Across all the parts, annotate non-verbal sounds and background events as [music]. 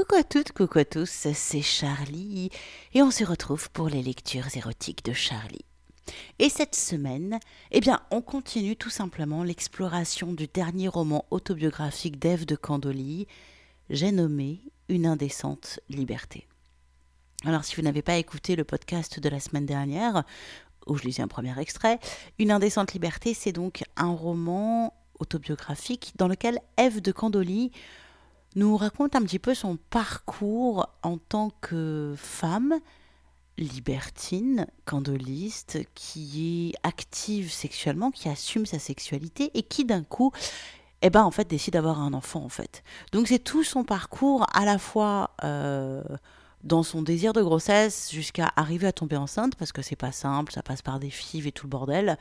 Coucou à toutes, coucou à tous, c'est Charlie et on se retrouve pour les lectures érotiques de Charlie. Et cette semaine, eh bien, on continue tout simplement l'exploration du dernier roman autobiographique d'Ève de Candoli, j'ai nommé Une indécente liberté. Alors, si vous n'avez pas écouté le podcast de la semaine dernière, où je lisais un premier extrait, Une indécente liberté, c'est donc un roman autobiographique dans lequel Ève de Candoli nous raconte un petit peu son parcours en tant que femme libertine, candoliste, qui est active sexuellement, qui assume sa sexualité et qui d'un coup, eh ben en fait décide d'avoir un enfant en fait. Donc c'est tout son parcours à la fois euh, dans son désir de grossesse jusqu'à arriver à tomber enceinte parce que c'est pas simple, ça passe par des fives et tout le bordel,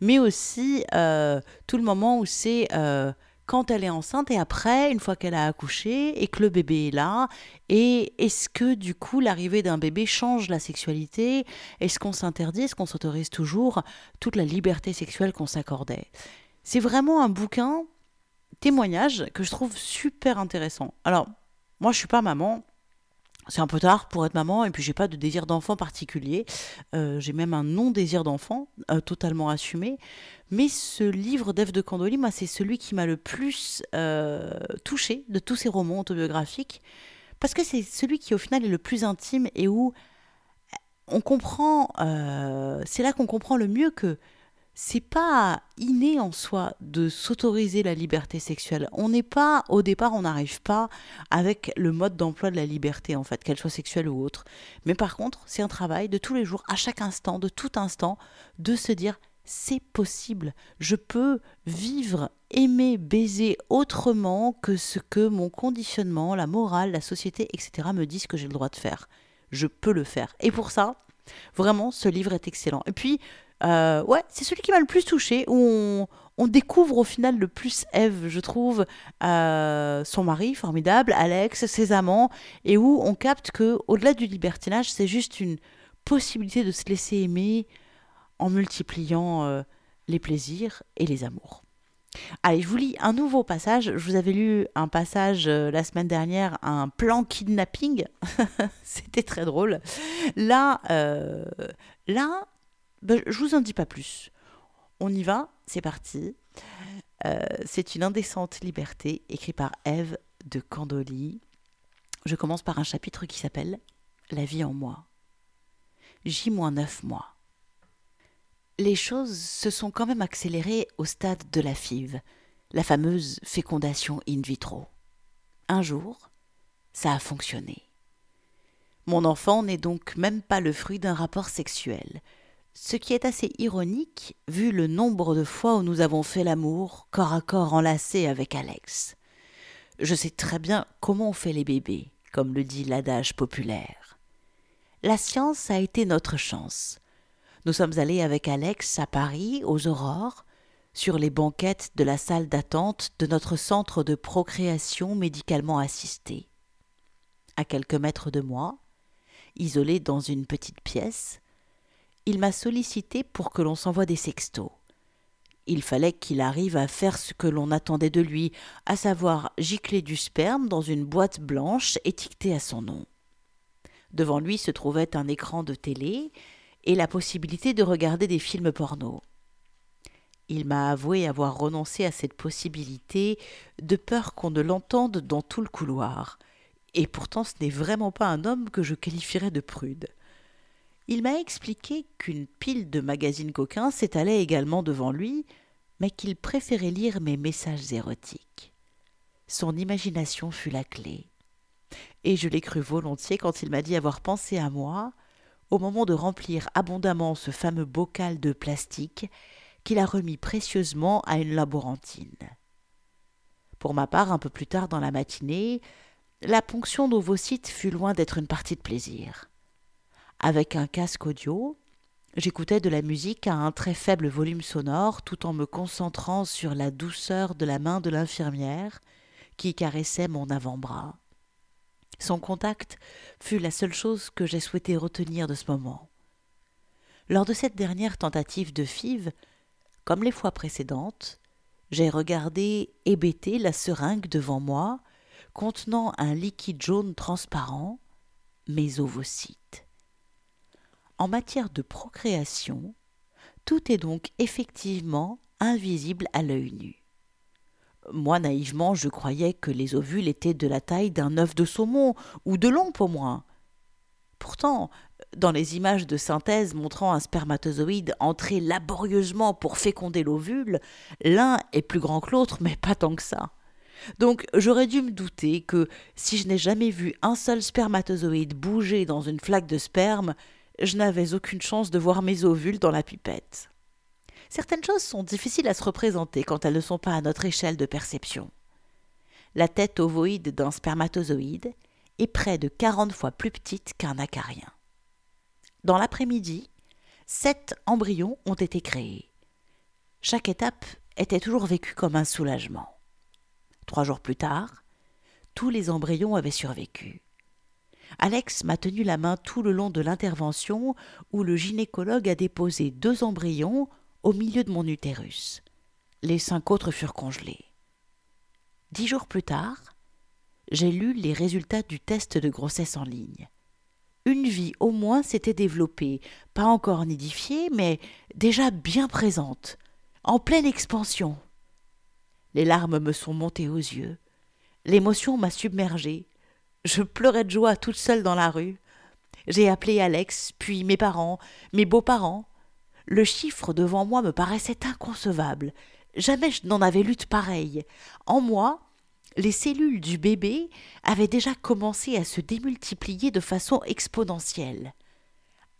mais aussi euh, tout le moment où c'est euh, quand elle est enceinte et après, une fois qu'elle a accouché et que le bébé est là, et est-ce que du coup l'arrivée d'un bébé change la sexualité? Est-ce qu'on s'interdit? Est-ce qu'on s'autorise toujours toute la liberté sexuelle qu'on s'accordait? C'est vraiment un bouquin témoignage que je trouve super intéressant. Alors, moi je suis pas maman, c'est un peu tard pour être maman et puis j'ai pas de désir d'enfant particulier. Euh, j'ai même un non-désir d'enfant euh, totalement assumé. Mais ce livre d'Ève de Candoli, moi, c'est celui qui m'a le plus euh, touché de tous ces romans autobiographiques parce que c'est celui qui au final est le plus intime et où on comprend. c'est là qu'on comprend le mieux que c'est pas inné en soi de s'autoriser la liberté sexuelle. On n'est pas, au départ, on n'arrive pas avec le mode d'emploi de la liberté, en fait, qu'elle soit sexuelle ou autre. Mais par contre, c'est un travail de tous les jours, à chaque instant, de tout instant, de se dire c'est possible, je peux vivre, aimer, baiser autrement que ce que mon conditionnement, la morale, la société, etc. me disent que j'ai le droit de faire. Je peux le faire. Et pour ça, vraiment, ce livre est excellent. Et puis, euh, ouais, c'est celui qui m'a le plus touché, où on, découvre au final le plus Eve, je trouve, euh, son mari formidable, Alex, ses amants, et où on capte que au-delà du libertinage, c'est juste une possibilité de se laisser aimer en multipliant euh, les plaisirs et les amours. Allez, je vous lis un nouveau passage. Je vous avais lu un passage la semaine dernière, un plan kidnapping. [laughs] C'était très drôle. Là, là, ben, je vous en dis pas plus. On y va, c'est parti. Euh, c'est une indécente liberté, écrit par Ève de Candoli. Je commence par un chapitre qui s'appelle La vie en moi. J-9 mois. Les choses se sont quand même accélérées au stade de la FIV, la fameuse fécondation in vitro. Un jour, ça a fonctionné. Mon enfant n'est donc même pas le fruit d'un rapport sexuel, ce qui est assez ironique vu le nombre de fois où nous avons fait l'amour corps à corps enlacé avec Alex. Je sais très bien comment on fait les bébés, comme le dit l'adage populaire. La science a été notre chance. Nous sommes allés avec Alex à Paris, aux aurores, sur les banquettes de la salle d'attente de notre centre de procréation médicalement assistée. À quelques mètres de moi, isolé dans une petite pièce, il m'a sollicité pour que l'on s'envoie des sextos. Il fallait qu'il arrive à faire ce que l'on attendait de lui, à savoir gicler du sperme dans une boîte blanche étiquetée à son nom. Devant lui se trouvait un écran de télé et la possibilité de regarder des films porno. Il m'a avoué avoir renoncé à cette possibilité de peur qu'on ne l'entende dans tout le couloir. Et pourtant ce n'est vraiment pas un homme que je qualifierais de prude. Il m'a expliqué qu'une pile de magazines coquins s'étalait également devant lui, mais qu'il préférait lire mes messages érotiques. Son imagination fut la clé. Et je l'ai cru volontiers quand il m'a dit avoir pensé à moi au moment de remplir abondamment ce fameux bocal de plastique qu'il a remis précieusement à une laborantine. Pour ma part, un peu plus tard dans la matinée, la ponction d'ovocytes fut loin d'être une partie de plaisir. Avec un casque audio, j'écoutais de la musique à un très faible volume sonore tout en me concentrant sur la douceur de la main de l'infirmière qui caressait mon avant-bras. Son contact fut la seule chose que j'ai souhaité retenir de ce moment. Lors de cette dernière tentative de five, comme les fois précédentes, j'ai regardé hébété la seringue devant moi, contenant un liquide jaune transparent, mes ovocytes. En matière de procréation, tout est donc effectivement invisible à l'œil nu. Moi, naïvement, je croyais que les ovules étaient de la taille d'un œuf de saumon, ou de l'ompe au moins. Pourtant, dans les images de synthèse montrant un spermatozoïde entrer laborieusement pour féconder l'ovule, l'un est plus grand que l'autre, mais pas tant que ça. Donc j'aurais dû me douter que si je n'ai jamais vu un seul spermatozoïde bouger dans une flaque de sperme, je n'avais aucune chance de voir mes ovules dans la pipette. Certaines choses sont difficiles à se représenter quand elles ne sont pas à notre échelle de perception. La tête ovoïde d'un spermatozoïde est près de 40 fois plus petite qu'un acarien. Dans l'après-midi, sept embryons ont été créés. Chaque étape était toujours vécue comme un soulagement. Trois jours plus tard, tous les embryons avaient survécu. Alex m'a tenu la main tout le long de l'intervention où le gynécologue a déposé deux embryons au milieu de mon utérus. Les cinq autres furent congelés. Dix jours plus tard, j'ai lu les résultats du test de grossesse en ligne. Une vie au moins s'était développée, pas encore nidifiée, mais déjà bien présente, en pleine expansion. Les larmes me sont montées aux yeux. L'émotion m'a submergée. Je pleurais de joie toute seule dans la rue. J'ai appelé Alex, puis mes parents, mes beaux-parents, le chiffre devant moi me paraissait inconcevable. Jamais je n'en avais lu de pareil. En moi, les cellules du bébé avaient déjà commencé à se démultiplier de façon exponentielle.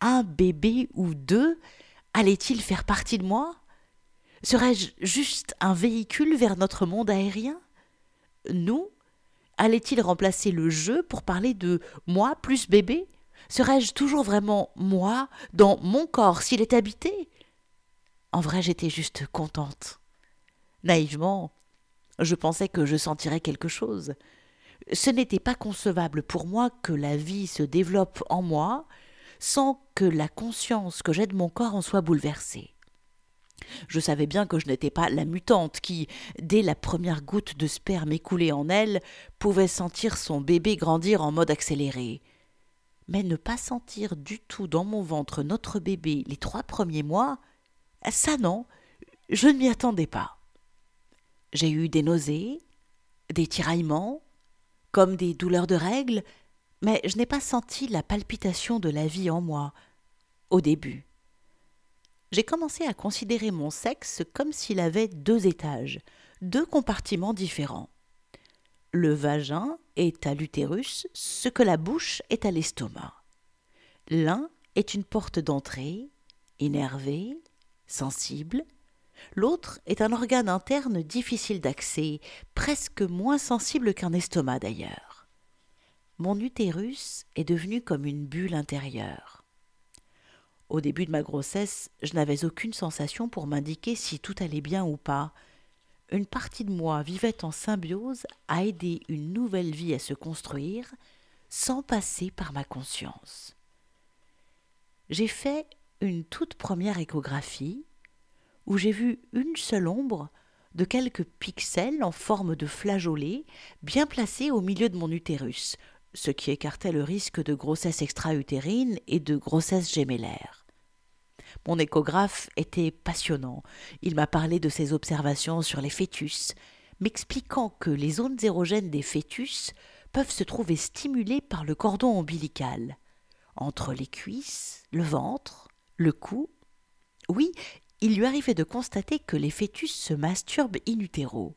Un bébé ou deux allait-il faire partie de moi? Serais-je juste un véhicule vers notre monde aérien? Nous Allait-il remplacer le jeu pour parler de moi plus bébé? Serais-je toujours vraiment moi, dans mon corps, s'il est habité? En vrai, j'étais juste contente. Naïvement, je pensais que je sentirais quelque chose. Ce n'était pas concevable pour moi que la vie se développe en moi sans que la conscience que j'ai de mon corps en soit bouleversée. Je savais bien que je n'étais pas la mutante qui, dès la première goutte de sperme écoulée en elle, pouvait sentir son bébé grandir en mode accéléré mais ne pas sentir du tout dans mon ventre notre bébé les trois premiers mois, ça non, je ne m'y attendais pas. J'ai eu des nausées, des tiraillements, comme des douleurs de règles, mais je n'ai pas senti la palpitation de la vie en moi, au début. J'ai commencé à considérer mon sexe comme s'il avait deux étages, deux compartiments différents. Le vagin est à l'utérus ce que la bouche est à l'estomac. L'un est une porte d'entrée, énervée, sensible. L'autre est un organe interne difficile d'accès, presque moins sensible qu'un estomac d'ailleurs. Mon utérus est devenu comme une bulle intérieure. Au début de ma grossesse, je n'avais aucune sensation pour m'indiquer si tout allait bien ou pas, une partie de moi vivait en symbiose à aider une nouvelle vie à se construire sans passer par ma conscience. J'ai fait une toute première échographie où j'ai vu une seule ombre de quelques pixels en forme de flageolets bien placés au milieu de mon utérus, ce qui écartait le risque de grossesse extra-utérine et de grossesse gémellaire. Mon échographe était passionnant. Il m'a parlé de ses observations sur les fœtus, m'expliquant que les zones érogènes des fœtus peuvent se trouver stimulées par le cordon ombilical. Entre les cuisses, le ventre, le cou. Oui, il lui arrivait de constater que les fœtus se masturbent in utero.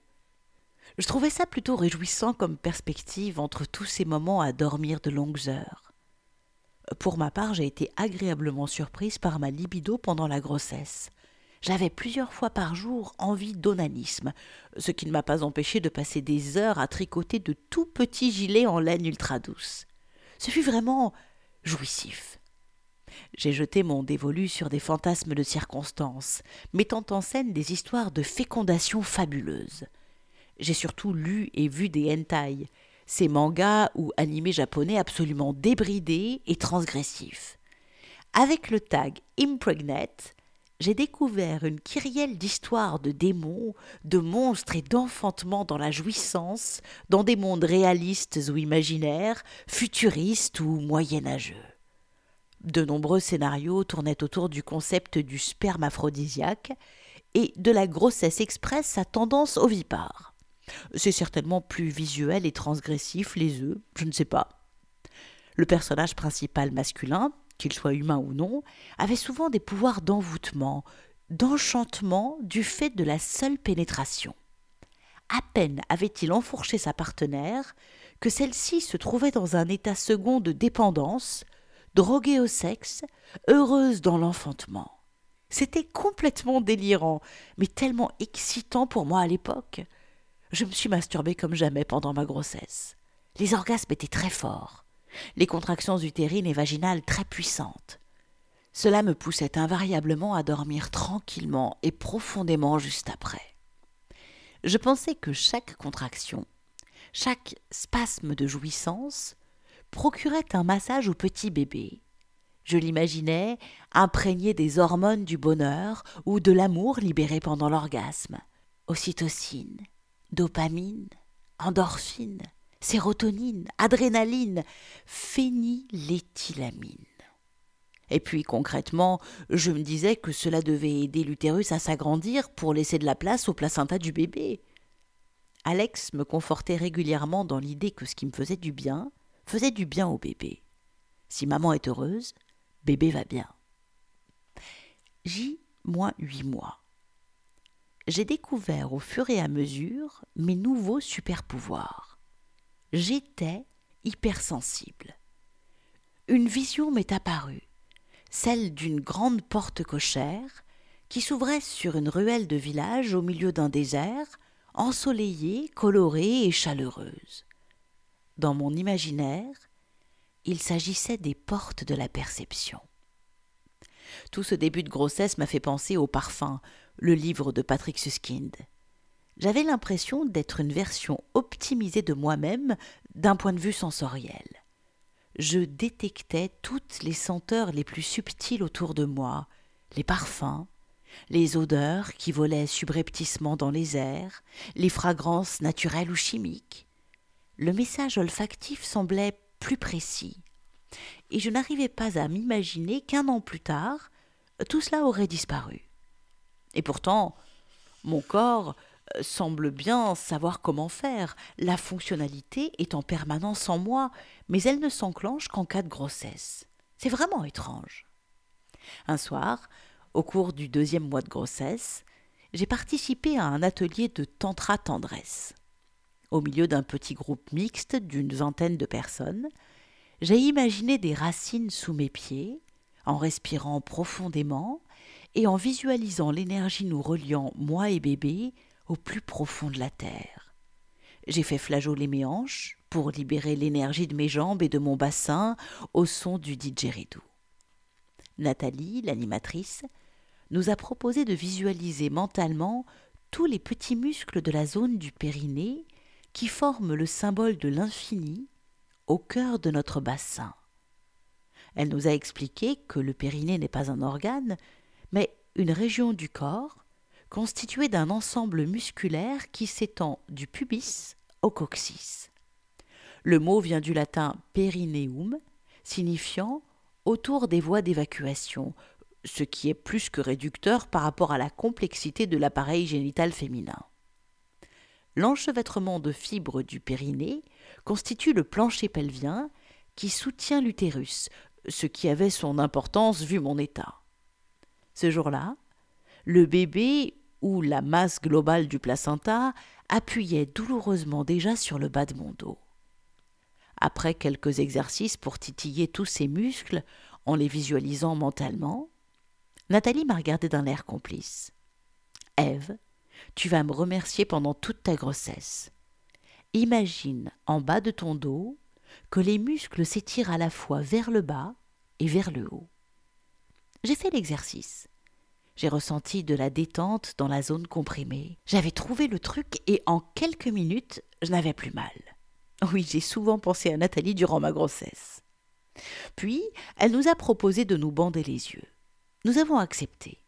Je trouvais ça plutôt réjouissant comme perspective entre tous ces moments à dormir de longues heures. Pour ma part, j'ai été agréablement surprise par ma libido pendant la grossesse. J'avais plusieurs fois par jour envie d'onanisme, ce qui ne m'a pas empêché de passer des heures à tricoter de tout petits gilets en laine ultra douce. Ce fut vraiment jouissif. J'ai jeté mon dévolu sur des fantasmes de circonstances, mettant en scène des histoires de fécondation fabuleuses. J'ai surtout lu et vu des hentai, ces mangas ou animés japonais absolument débridés et transgressifs. Avec le tag Impregnate, j'ai découvert une kyrielle d'histoires de démons, de monstres et d'enfantement dans la jouissance, dans des mondes réalistes ou imaginaires, futuristes ou moyenâgeux. De nombreux scénarios tournaient autour du concept du sperme aphrodisiaque et de la grossesse express à tendance ovipare. C'est certainement plus visuel et transgressif, les œufs, je ne sais pas. Le personnage principal masculin, qu'il soit humain ou non, avait souvent des pouvoirs d'envoûtement, d'enchantement du fait de la seule pénétration. À peine avait-il enfourché sa partenaire que celle-ci se trouvait dans un état second de dépendance, droguée au sexe, heureuse dans l'enfantement. C'était complètement délirant, mais tellement excitant pour moi à l'époque. Je me suis masturbée comme jamais pendant ma grossesse. Les orgasmes étaient très forts, les contractions utérines et vaginales très puissantes. Cela me poussait invariablement à dormir tranquillement et profondément juste après. Je pensais que chaque contraction, chaque spasme de jouissance procurait un massage au petit bébé. Je l'imaginais imprégné des hormones du bonheur ou de l'amour libéré pendant l'orgasme. Ocytocine, dopamine, endorphine, sérotonine, adrénaline, phényléthylamine. Et puis concrètement, je me disais que cela devait aider l'utérus à s'agrandir pour laisser de la place au placenta du bébé. Alex me confortait régulièrement dans l'idée que ce qui me faisait du bien faisait du bien au bébé. Si maman est heureuse, bébé va bien. J moins huit mois. J'ai découvert au fur et à mesure mes nouveaux super-pouvoirs. J'étais hypersensible. Une vision m'est apparue, celle d'une grande porte cochère qui s'ouvrait sur une ruelle de village au milieu d'un désert, ensoleillée, colorée et chaleureuse. Dans mon imaginaire, il s'agissait des portes de la perception. Tout ce début de grossesse m'a fait penser au parfum, le livre de Patrick Suskind. J'avais l'impression d'être une version optimisée de moi-même d'un point de vue sensoriel. Je détectais toutes les senteurs les plus subtiles autour de moi, les parfums, les odeurs qui volaient subrepticement dans les airs, les fragrances naturelles ou chimiques. Le message olfactif semblait plus précis. Et je n'arrivais pas à m'imaginer qu'un an plus tard, tout cela aurait disparu. Et pourtant, mon corps euh, semble bien savoir comment faire. La fonctionnalité est en permanence en moi, mais elle ne s'enclenche qu'en cas de grossesse. C'est vraiment étrange. Un soir, au cours du deuxième mois de grossesse, j'ai participé à un atelier de tantra tendresse au milieu d'un petit groupe mixte d'une vingtaine de personnes, j'ai imaginé des racines sous mes pieds, en respirant profondément et en visualisant l'énergie nous reliant, moi et bébé, au plus profond de la terre. J'ai fait flageoler mes hanches pour libérer l'énergie de mes jambes et de mon bassin au son du didgeridoo. Nathalie, l'animatrice, nous a proposé de visualiser mentalement tous les petits muscles de la zone du périnée qui forme le symbole de l'infini au cœur de notre bassin. Elle nous a expliqué que le périnée n'est pas un organe, mais une région du corps constituée d'un ensemble musculaire qui s'étend du pubis au coccyx. Le mot vient du latin perineum, signifiant autour des voies d'évacuation, ce qui est plus que réducteur par rapport à la complexité de l'appareil génital féminin l'enchevêtrement de fibres du périnée constitue le plancher pelvien qui soutient l'utérus, ce qui avait son importance vu mon état. Ce jour-là, le bébé ou la masse globale du placenta appuyait douloureusement déjà sur le bas de mon dos. Après quelques exercices pour titiller tous ces muscles en les visualisant mentalement, Nathalie m'a regardé d'un air complice. Ève, tu vas me remercier pendant toute ta grossesse. Imagine en bas de ton dos que les muscles s'étirent à la fois vers le bas et vers le haut. J'ai fait l'exercice. J'ai ressenti de la détente dans la zone comprimée. J'avais trouvé le truc et en quelques minutes, je n'avais plus mal. Oui, j'ai souvent pensé à Nathalie durant ma grossesse. Puis, elle nous a proposé de nous bander les yeux. Nous avons accepté.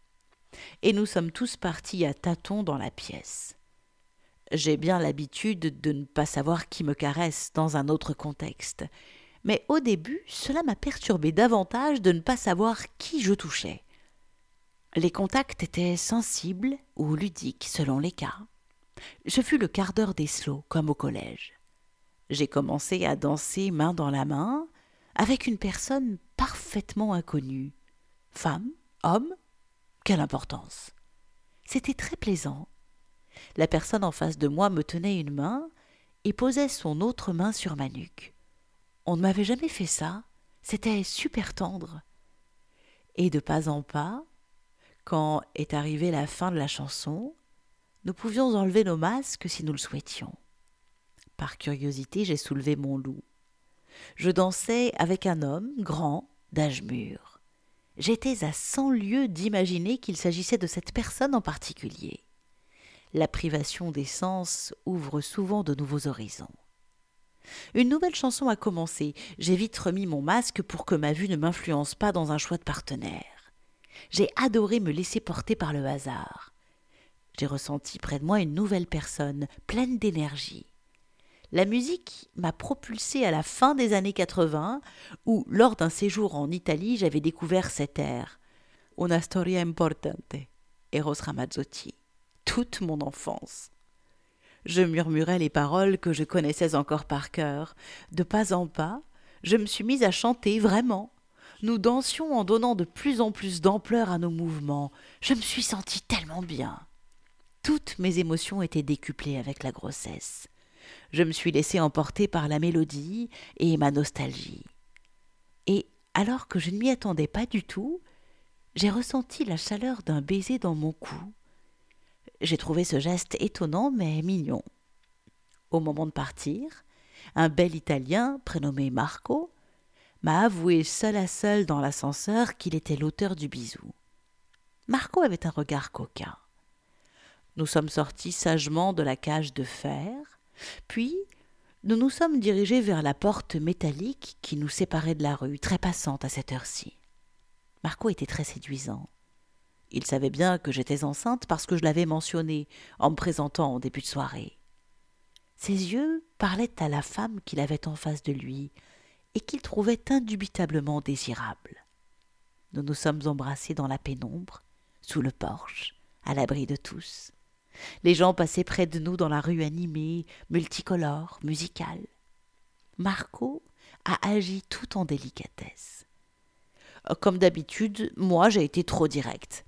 et nous sommes tous partis à tâtons dans la pièce. J'ai bien l'habitude de ne pas savoir qui me caresse dans un autre contexte, mais au début cela m'a perturbé davantage de ne pas savoir qui je touchais. Les contacts étaient sensibles ou ludiques selon les cas. Je fus le quart d'heure des slows, comme au collège. J'ai commencé à danser main dans la main avec une personne parfaitement inconnue. Femme, homme, quelle importance. C'était très plaisant. La personne en face de moi me tenait une main et posait son autre main sur ma nuque. On ne m'avait jamais fait ça. C'était super tendre. Et de pas en pas, quand est arrivée la fin de la chanson, nous pouvions enlever nos masques si nous le souhaitions. Par curiosité, j'ai soulevé mon loup. Je dansais avec un homme grand, d'âge mûr. J'étais à cent lieues d'imaginer qu'il s'agissait de cette personne en particulier. La privation des sens ouvre souvent de nouveaux horizons. Une nouvelle chanson a commencé. J'ai vite remis mon masque pour que ma vue ne m'influence pas dans un choix de partenaire. J'ai adoré me laisser porter par le hasard. J'ai ressenti près de moi une nouvelle personne, pleine d'énergie. La musique m'a propulsé à la fin des années 80, où, lors d'un séjour en Italie, j'avais découvert cet air. Una storia importante, Eros Ramazzotti. Toute mon enfance. Je murmurais les paroles que je connaissais encore par cœur. De pas en pas, je me suis mise à chanter vraiment, nous dansions en donnant de plus en plus d'ampleur à nos mouvements. Je me suis sentie tellement bien. Toutes mes émotions étaient décuplées avec la grossesse. Je me suis laissée emporter par la mélodie et ma nostalgie. Et alors que je ne m'y attendais pas du tout, j'ai ressenti la chaleur d'un baiser dans mon cou. J'ai trouvé ce geste étonnant mais mignon. Au moment de partir, un bel Italien prénommé Marco m'a avoué seul à seul dans l'ascenseur qu'il était l'auteur du bisou. Marco avait un regard coquin. Nous sommes sortis sagement de la cage de fer, puis nous nous sommes dirigés vers la porte métallique qui nous séparait de la rue, très passante à cette heure-ci. Marco était très séduisant. Il savait bien que j'étais enceinte parce que je l'avais mentionné en me présentant en début de soirée. Ses yeux parlaient à la femme qu'il avait en face de lui, et qu'il trouvait indubitablement désirable. Nous nous sommes embrassés dans la pénombre, sous le porche, à l'abri de tous. Les gens passaient près de nous dans la rue animée, multicolore, musicale. Marco a agi tout en délicatesse. Comme d'habitude, moi j'ai été trop direct.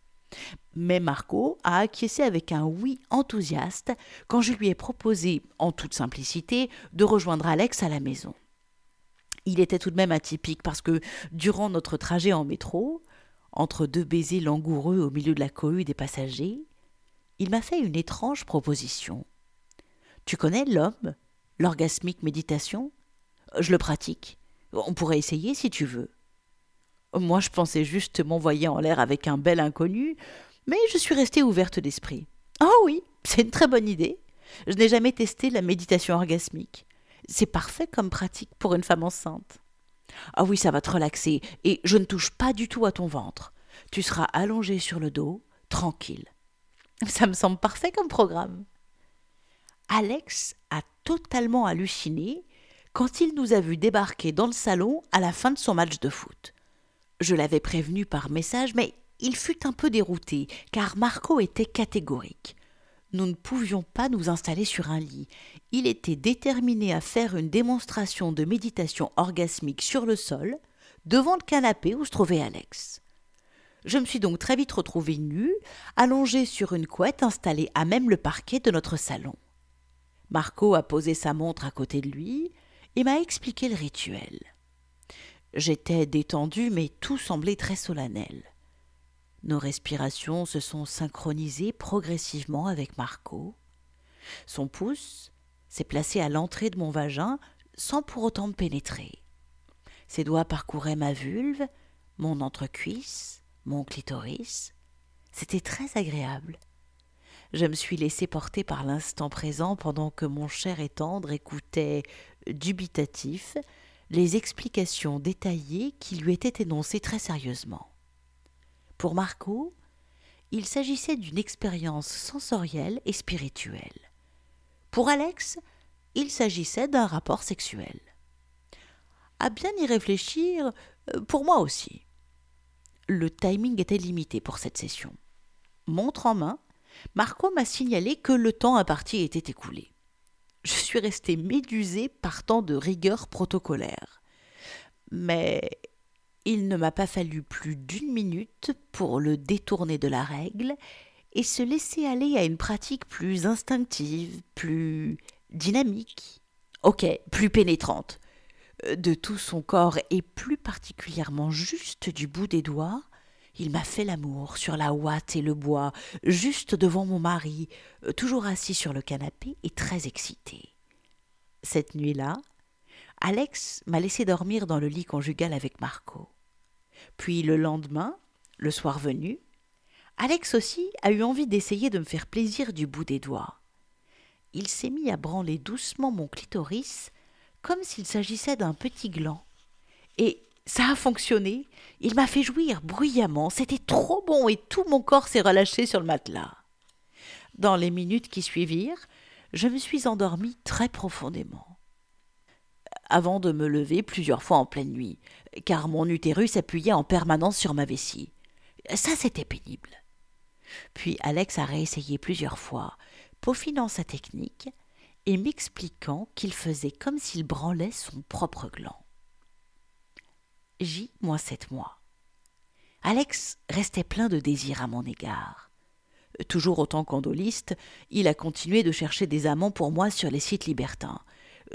Mais Marco a acquiescé avec un oui enthousiaste quand je lui ai proposé, en toute simplicité, de rejoindre Alex à la maison il était tout de même atypique parce que durant notre trajet en métro, entre deux baisers langoureux au milieu de la cohue des passagers, il m'a fait une étrange proposition. Tu connais l'homme, l'orgasmique méditation? Je le pratique. On pourrait essayer si tu veux. Moi, je pensais juste m'envoyer en l'air avec un bel inconnu, mais je suis restée ouverte d'esprit. Oh oui, c'est une très bonne idée. Je n'ai jamais testé la méditation orgasmique. C'est parfait comme pratique pour une femme enceinte. Ah oui, ça va te relaxer, et je ne touche pas du tout à ton ventre. Tu seras allongé sur le dos, tranquille. Ça me semble parfait comme programme. Alex a totalement halluciné quand il nous a vus débarquer dans le salon à la fin de son match de foot. Je l'avais prévenu par message, mais il fut un peu dérouté, car Marco était catégorique nous ne pouvions pas nous installer sur un lit. Il était déterminé à faire une démonstration de méditation orgasmique sur le sol, devant le canapé où se trouvait Alex. Je me suis donc très vite retrouvée nue, allongée sur une couette installée à même le parquet de notre salon. Marco a posé sa montre à côté de lui et m'a expliqué le rituel. J'étais détendue, mais tout semblait très solennel. Nos respirations se sont synchronisées progressivement avec Marco. Son pouce s'est placé à l'entrée de mon vagin sans pour autant me pénétrer. Ses doigts parcouraient ma vulve, mon entrecuisse, mon clitoris. C'était très agréable. Je me suis laissé porter par l'instant présent pendant que mon cher et tendre écoutait, dubitatif, les explications détaillées qui lui étaient énoncées très sérieusement. Pour Marco, il s'agissait d'une expérience sensorielle et spirituelle. Pour Alex, il s'agissait d'un rapport sexuel. À bien y réfléchir, euh, pour moi aussi. Le timing était limité pour cette session. Montre en main, Marco m'a signalé que le temps imparti était écoulé. Je suis resté médusé par tant de rigueur protocolaire. Mais il ne m'a pas fallu plus d'une minute pour le détourner de la règle et se laisser aller à une pratique plus instinctive, plus dynamique, ok, plus pénétrante. De tout son corps et plus particulièrement juste du bout des doigts, il m'a fait l'amour sur la ouate et le bois, juste devant mon mari, toujours assis sur le canapé et très excité. Cette nuit-là, Alex m'a laissé dormir dans le lit conjugal avec Marco. Puis le lendemain, le soir venu, Alex aussi a eu envie d'essayer de me faire plaisir du bout des doigts. Il s'est mis à branler doucement mon clitoris comme s'il s'agissait d'un petit gland. Et ça a fonctionné. Il m'a fait jouir bruyamment. C'était trop bon et tout mon corps s'est relâché sur le matelas. Dans les minutes qui suivirent, je me suis endormie très profondément avant de me lever plusieurs fois en pleine nuit, car mon utérus appuyait en permanence sur ma vessie. Ça, c'était pénible. Puis Alex a réessayé plusieurs fois, peaufinant sa technique et m'expliquant qu'il faisait comme s'il branlait son propre gland. J moins sept mois. Alex restait plein de désir à mon égard. Toujours autant qu'andoliste, il a continué de chercher des amants pour moi sur les sites libertins,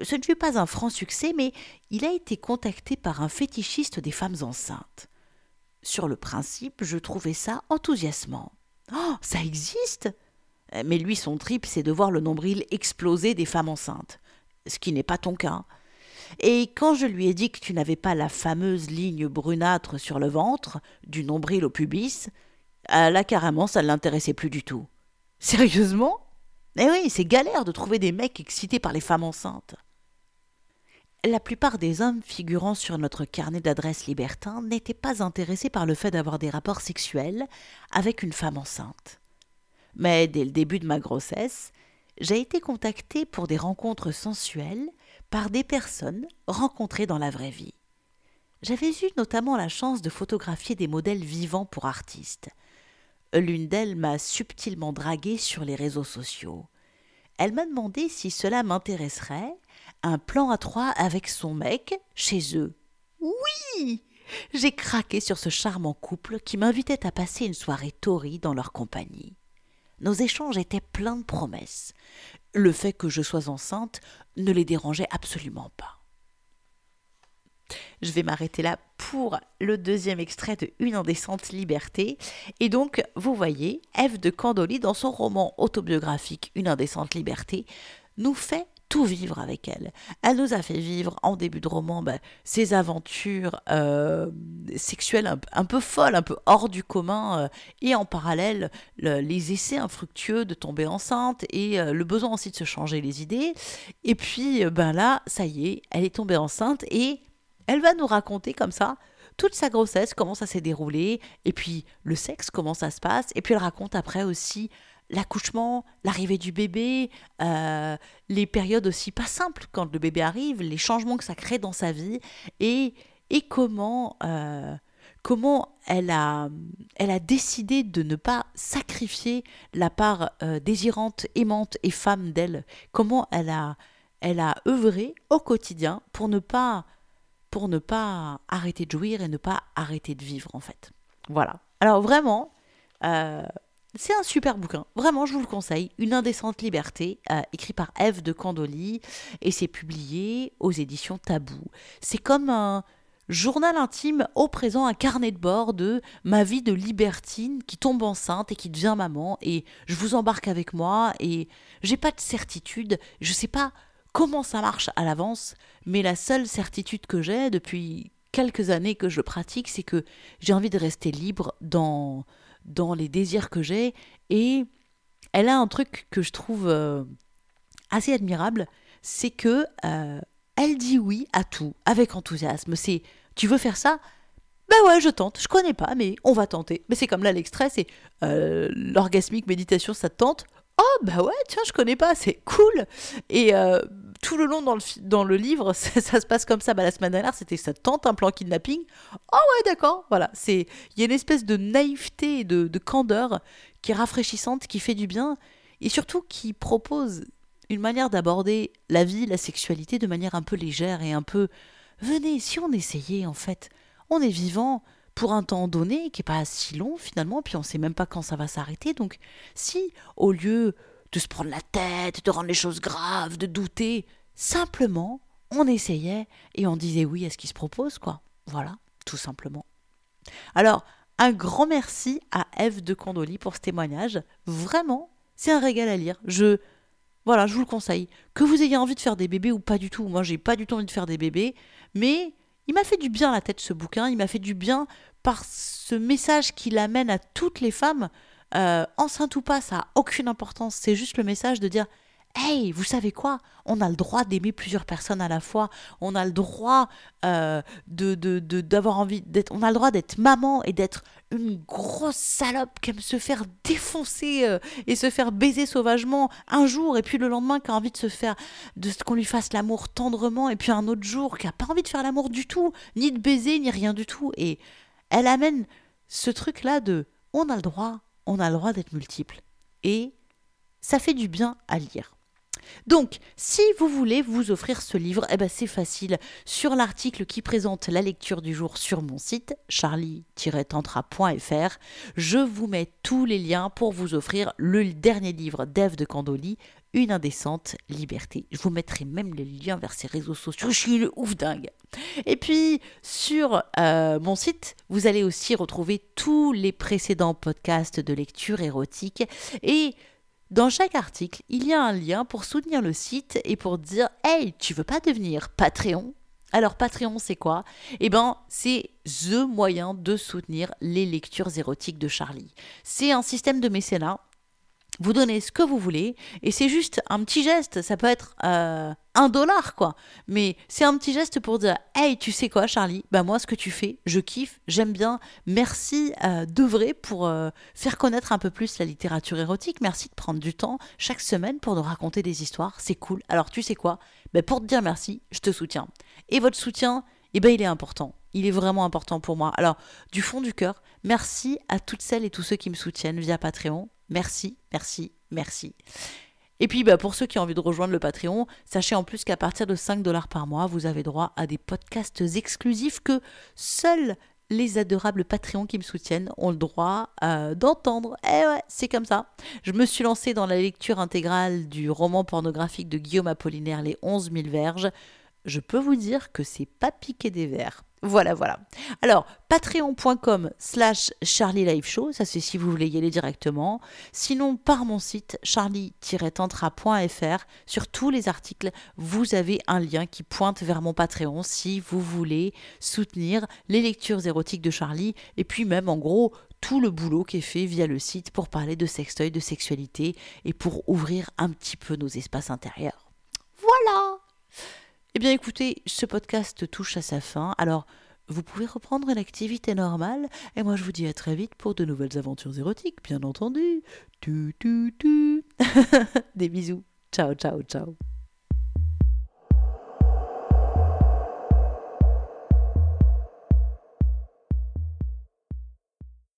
ce ne fut pas un franc succès, mais il a été contacté par un fétichiste des femmes enceintes. Sur le principe, je trouvais ça enthousiasmant. Oh, ça existe Mais lui, son trip, c'est de voir le nombril exploser des femmes enceintes. Ce qui n'est pas ton cas. Et quand je lui ai dit que tu n'avais pas la fameuse ligne brunâtre sur le ventre, du nombril au pubis, euh, là carrément ça ne l'intéressait plus du tout. Sérieusement? Eh oui, c'est galère de trouver des mecs excités par les femmes enceintes. La plupart des hommes figurant sur notre carnet d'adresses libertin n'étaient pas intéressés par le fait d'avoir des rapports sexuels avec une femme enceinte. Mais dès le début de ma grossesse, j'ai été contactée pour des rencontres sensuelles par des personnes rencontrées dans la vraie vie. J'avais eu notamment la chance de photographier des modèles vivants pour artistes. L'une d'elles m'a subtilement draguée sur les réseaux sociaux. Elle m'a demandé si cela m'intéresserait un plan à trois avec son mec chez eux. Oui J'ai craqué sur ce charmant couple qui m'invitait à passer une soirée torrie dans leur compagnie. Nos échanges étaient pleins de promesses. Le fait que je sois enceinte ne les dérangeait absolument pas. Je vais m'arrêter là pour le deuxième extrait de Une indécente liberté. Et donc, vous voyez, Eve de Candoli, dans son roman autobiographique Une indécente liberté, nous fait tout vivre avec elle. Elle nous a fait vivre en début de roman ben, ses aventures euh, sexuelles un, peu folles, un peu hors du commun, euh, et en parallèle les essais infructueux de tomber enceinte et euh, le besoin aussi de se changer les idées. Et puis ben là, ça y est, elle est tombée enceinte et elle va nous raconter comme ça toute sa grossesse, comment ça s'est déroulé, et puis le sexe, comment ça se passe, et puis elle raconte après aussi l'accouchement, l'arrivée du bébé, euh, les périodes aussi pas simples quand le bébé arrive, les changements que ça crée dans sa vie et, et comment, euh, comment elle, a, elle a décidé de ne pas sacrifier la part euh, désirante, aimante et femme d'elle, comment elle a, elle a œuvré au quotidien pour ne pas pour ne pas arrêter de jouir et ne pas arrêter de vivre en fait. Voilà. Alors vraiment, c'est un super bouquin, vraiment je vous le conseille, Une indécente liberté, euh, écrit par Eve de Candoli, et c'est publié aux éditions Tabou. C'est comme un journal intime au présent, un carnet de bord de ma vie de libertine qui tombe enceinte et qui devient maman, et je vous embarque avec moi, et j'ai pas de certitude, je sais pas comment ça marche à l'avance, mais la seule certitude que j'ai depuis quelques années que je pratique, c'est que j'ai envie de rester libre dans dans les désirs que j'ai. Et elle a un truc que je trouve euh, assez admirable, c'est que euh, elle dit oui à tout avec enthousiasme. C'est tu veux faire ça? Bah ouais, je tente. Je connais pas, mais on va tenter. Mais c'est comme là l'extrait, c'est euh, l'orgasmique méditation, ça te tente? Oh bah ouais, tiens, je connais pas, c'est cool. Et euh, tout le long dans le, dans le livre, [laughs] ça, se passe comme ça. Bah, la semaine dernière, c'était ça tente un plan kidnapping. Oh ouais, d'accord. Voilà, il y a une espèce de naïveté et de, de candeur qui est rafraîchissante, qui fait du bien et surtout qui propose une manière d'aborder la vie, la sexualité de manière un peu légère et un peu venez, si on essayait en fait, on est vivant pour un temps donné qui est pas si long finalement, puis on sait même pas quand ça va s'arrêter. Donc si au lieu de se prendre la tête, de rendre les choses graves, de douter, simplement on essayait et on disait oui à ce qui se propose quoi. Voilà, tout simplement. Alors, un grand merci à Eve de Condoli pour ce témoignage. Vraiment, c'est un régal à lire. Je voilà, je vous le conseille. Que vous ayez envie de faire des bébés ou pas du tout. Moi, j'ai pas du tout envie de faire des bébés, mais il m'a fait du bien la tête ce bouquin. Il m'a fait du bien par ce message qu'il amène à toutes les femmes. Euh, enceinte ou pas, ça a aucune importance. C'est juste le message de dire Hey, vous savez quoi? On a le droit d'aimer plusieurs personnes à la fois. On a le droit euh, de d'avoir envie d'être. On a le droit d'être maman et d'être une grosse salope qui aime se faire défoncer euh, et se faire baiser sauvagement un jour et puis le lendemain qui a envie de se faire de qu'on lui fasse l'amour tendrement et puis un autre jour qui a pas envie de faire l'amour du tout, ni de baiser ni rien du tout et elle amène ce truc là de on a le droit, on a le droit d'être multiple et ça fait du bien à lire. Donc, si vous voulez vous offrir ce livre, eh ben c'est facile. Sur l'article qui présente la lecture du jour sur mon site, charlie-tantra.fr, je vous mets tous les liens pour vous offrir le dernier livre d'Ève de Candoli, Une indécente liberté. Je vous mettrai même les liens vers ses réseaux sociaux. Je suis une ouf dingue. Et puis, sur euh, mon site, vous allez aussi retrouver tous les précédents podcasts de lecture érotique et dans chaque article, il y a un lien pour soutenir le site et pour dire Hey, tu veux pas devenir Patreon? Alors Patreon, c'est quoi? Eh ben, c'est the moyen de soutenir les lectures érotiques de Charlie. C'est un système de mécénat vous donnez ce que vous voulez et c'est juste un petit geste. Ça peut être euh, un dollar, quoi. Mais c'est un petit geste pour dire Hey, tu sais quoi, Charlie? Bah, moi, ce que tu fais, je kiffe, j'aime bien. Merci euh, d'œuvrer pour euh, faire connaître un peu plus la littérature érotique. Merci de prendre du temps chaque semaine pour nous raconter des histoires. C'est cool. Alors, tu sais quoi? Bah, Pour te dire merci, je te soutiens. Et votre soutien, eh ben, il est important. Il est vraiment important pour moi. Alors, du fond du cœur, merci à toutes celles et tous ceux qui me soutiennent via Patreon. Merci, merci, merci. Et puis bah, pour ceux qui ont envie de rejoindre le Patreon, sachez en plus qu'à partir de 5 dollars par mois, vous avez droit à des podcasts exclusifs que seuls les adorables Patreons qui me soutiennent ont le droit euh, d'entendre. Eh ouais, c'est comme ça. Je me suis lancée dans la lecture intégrale du roman pornographique de Guillaume Apollinaire, Les 11 000 verges. Je peux vous dire que c'est pas piqué des vers. Voilà, voilà. Alors, patreon.com slash Charlie Show, ça c'est si vous voulez y aller directement. Sinon, par mon site charlie-tantra.fr, sur tous les articles, vous avez un lien qui pointe vers mon Patreon si vous voulez soutenir les lectures érotiques de Charlie et puis même en gros tout le boulot qui est fait via le site pour parler de sextoy, de sexualité et pour ouvrir un petit peu nos espaces intérieurs. Eh bien écoutez, ce podcast touche à sa fin, alors vous pouvez reprendre une activité normale, et moi je vous dis à très vite pour de nouvelles aventures érotiques, bien entendu. Tu, tu, tu. [laughs] Des bisous. Ciao, ciao, ciao.